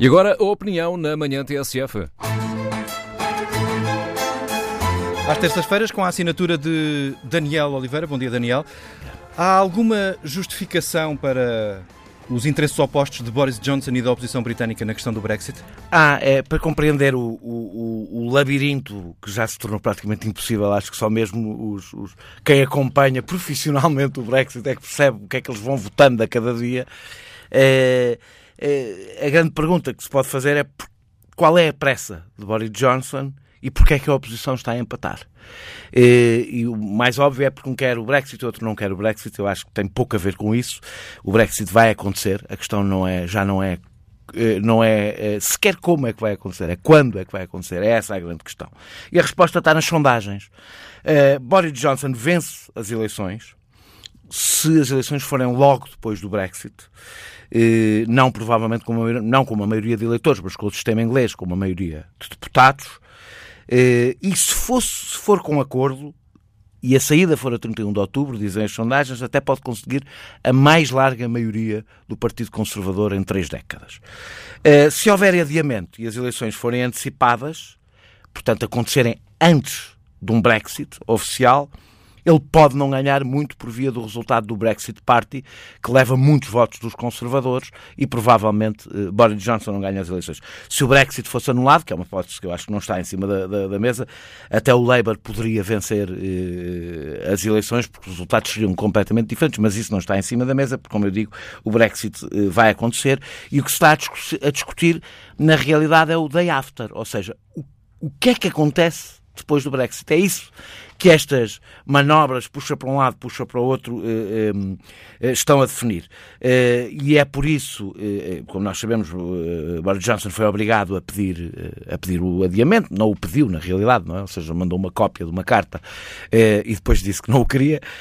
E agora a opinião na manhã TSF. Às terças-feiras, com a assinatura de Daniel Oliveira. Bom dia, Daniel. Há alguma justificação para os interesses opostos de Boris Johnson e da oposição britânica na questão do Brexit? Ah, é para compreender o, o, o, labirinto que já se tornou praticamente impossível. Acho que só mesmo os, os, quem acompanha profissionalmente o Brexit é que percebe o que é que eles vão votando a cada dia. É, é, a grande pergunta que se pode fazer é qual é a pressa de Boris Johnson e porquê é que a oposição está a empatar. E, o mais óbvio é porque um quer o Brexit, outro não quer o Brexit. Eu acho que tem pouco a ver com isso. O Brexit vai acontecer. A questão não é, já não é eh, não é, sequer como é que vai acontecer, é quando é que vai acontecer. É essa a grande questão. E a resposta está nas sondagens. Boris Johnson vence as eleições. Se as eleições forem logo depois do Brexit, uh, não provavelmente com uma, não com uma maioria de eleitores, mas com o sistema inglês, com uma maioria de deputados, eh, e se, fosse, se for com acordo, e a saída for a 31 de outubro, dizem as sondagens, até pode conseguir a mais larga maioria do Partido Conservador em três décadas. Eh, se houver adiamento e as eleições forem antecipadas, portanto acontecerem antes de um Brexit oficial, ele pode não ganhar muito por via do resultado do Brexit Party, que leva muitos votos dos conservadores e provavelmente uh, Boris Johnson não ganha as eleições. Se o Brexit fosse anulado, que é uma hipótese que eu acho que não está em cima da, da, da mesa, até o Labour poderia vencer uh, as eleições, porque os resultados seriam completamente diferentes, mas isso não está em cima da mesa, porque, como eu digo, o Brexit uh, vai acontecer e o que se está a discutir, a discutir na realidade é o day after, ou seja, o, o que é que acontece depois do Brexit. É isso que estas manobras, puxa para um lado, puxa para o outro, eh, eh, estão a definir. Eh, e é por isso, como nós sabemos, Boris Johnson foi obrigado a pedir, a pedir o adiamento, não o pediu na realidade, não é? ou seja, mandou uma cópia de uma carta e depois disse que não o queria,